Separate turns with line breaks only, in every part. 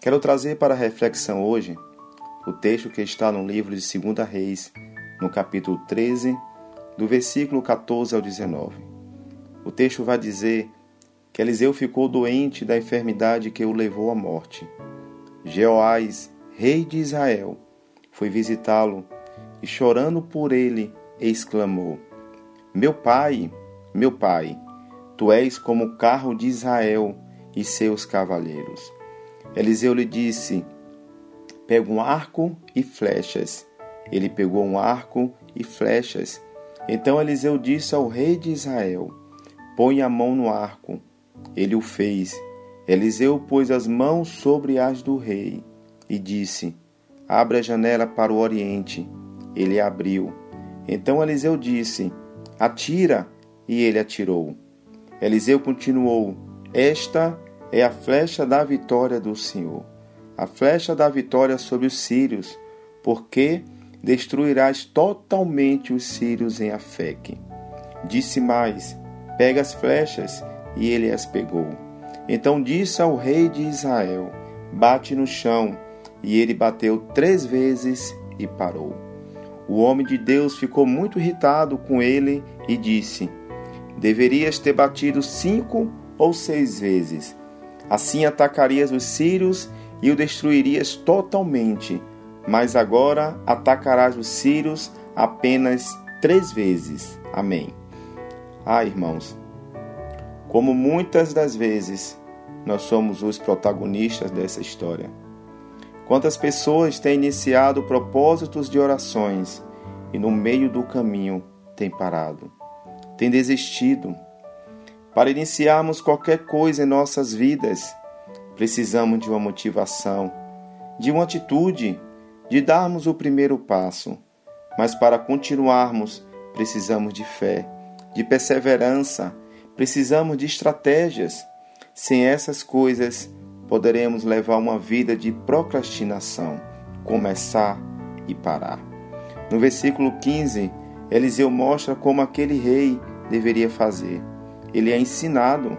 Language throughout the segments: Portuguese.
Quero trazer para reflexão hoje o texto que está no livro de 2 Reis, no capítulo 13, do versículo 14 ao 19. O texto vai dizer que Eliseu ficou doente da enfermidade que o levou à morte. Jeoás, rei de Israel, foi visitá-lo e, chorando por ele, exclamou: Meu pai, meu pai, tu és como o carro de Israel e seus cavaleiros. Eliseu lhe disse: Pega um arco e flechas. Ele pegou um arco e flechas. Então Eliseu disse ao rei de Israel: Põe a mão no arco. Ele o fez. Eliseu pôs as mãos sobre as do rei e disse: Abre a janela para o oriente. Ele abriu. Então Eliseu disse: Atira. E ele atirou. Eliseu continuou: Esta é a flecha da vitória do Senhor, a flecha da vitória sobre os sírios, porque destruirás totalmente os sírios em Afeque. Disse mais: Pega as flechas, e ele as pegou. Então disse ao rei de Israel: Bate no chão. E ele bateu três vezes e parou. O homem de Deus ficou muito irritado com ele e disse: Deverias ter batido cinco ou seis vezes. Assim atacarias os sírios e o destruirias totalmente. Mas agora atacarás os sírios apenas três vezes. Amém. Ah, irmãos, como muitas das vezes nós somos os protagonistas dessa história. Quantas pessoas têm iniciado propósitos de orações e no meio do caminho têm parado, têm desistido, para iniciarmos qualquer coisa em nossas vidas, precisamos de uma motivação, de uma atitude, de darmos o primeiro passo. Mas para continuarmos, precisamos de fé, de perseverança, precisamos de estratégias. Sem essas coisas, poderemos levar uma vida de procrastinação, começar e parar. No versículo 15, Eliseu mostra como aquele rei deveria fazer ele é ensinado.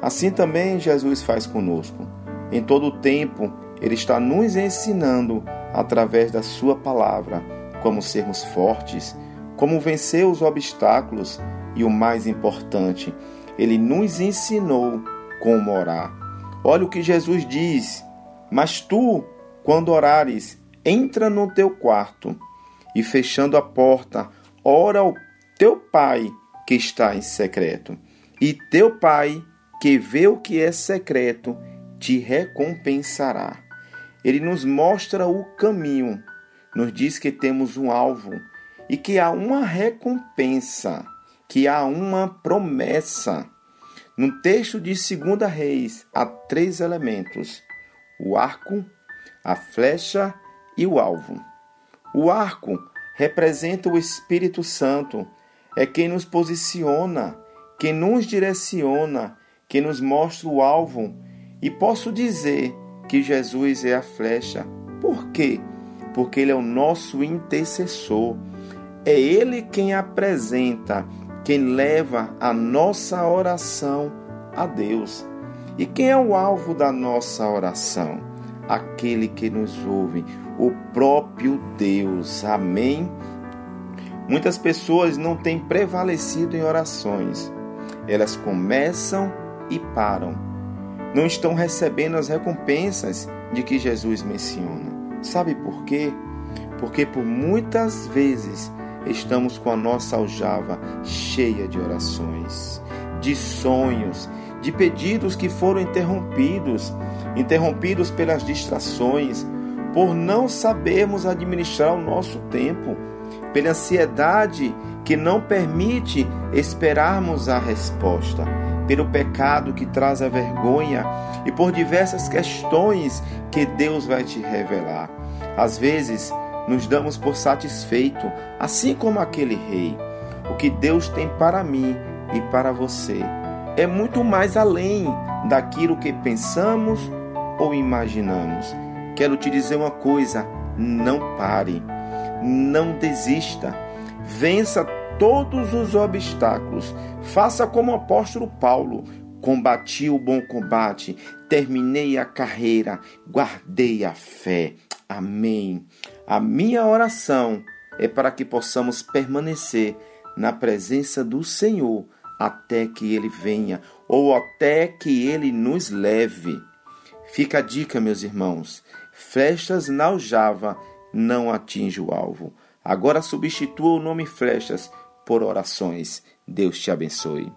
Assim também Jesus faz conosco. Em todo o tempo, ele está nos ensinando através da sua palavra como sermos fortes, como vencer os obstáculos e o mais importante, ele nos ensinou como orar. Olha o que Jesus diz: Mas tu, quando orares, entra no teu quarto e fechando a porta, ora ao teu pai que está em secreto e teu Pai, que vê o que é secreto, te recompensará. Ele nos mostra o caminho, nos diz que temos um alvo e que há uma recompensa, que há uma promessa. No texto de 2 Reis, há três elementos: o arco, a flecha e o alvo. O arco representa o Espírito Santo, é quem nos posiciona que nos direciona, que nos mostra o alvo. E posso dizer que Jesus é a flecha. Por quê? Porque Ele é o nosso intercessor. É Ele quem apresenta, quem leva a nossa oração a Deus. E quem é o alvo da nossa oração? Aquele que nos ouve, o próprio Deus. Amém? Muitas pessoas não têm prevalecido em orações elas começam e param. Não estão recebendo as recompensas de que Jesus menciona. Sabe por quê? Porque por muitas vezes estamos com a nossa aljava cheia de orações, de sonhos, de pedidos que foram interrompidos, interrompidos pelas distrações, por não sabermos administrar o nosso tempo, pela ansiedade que não permite esperarmos a resposta, pelo pecado que traz a vergonha e por diversas questões que Deus vai te revelar. Às vezes, nos damos por satisfeito, assim como aquele rei. O que Deus tem para mim e para você é muito mais além daquilo que pensamos ou imaginamos. Quero te dizer uma coisa: não pare, não desista, vença todos os obstáculos, faça como o apóstolo Paulo. Combati o bom combate, terminei a carreira, guardei a fé. Amém. A minha oração é para que possamos permanecer na presença do Senhor até que ele venha ou até que ele nos leve. Fica a dica, meus irmãos: flechas na aljava não atinge o alvo. Agora substitua o nome flechas por orações. Deus te abençoe.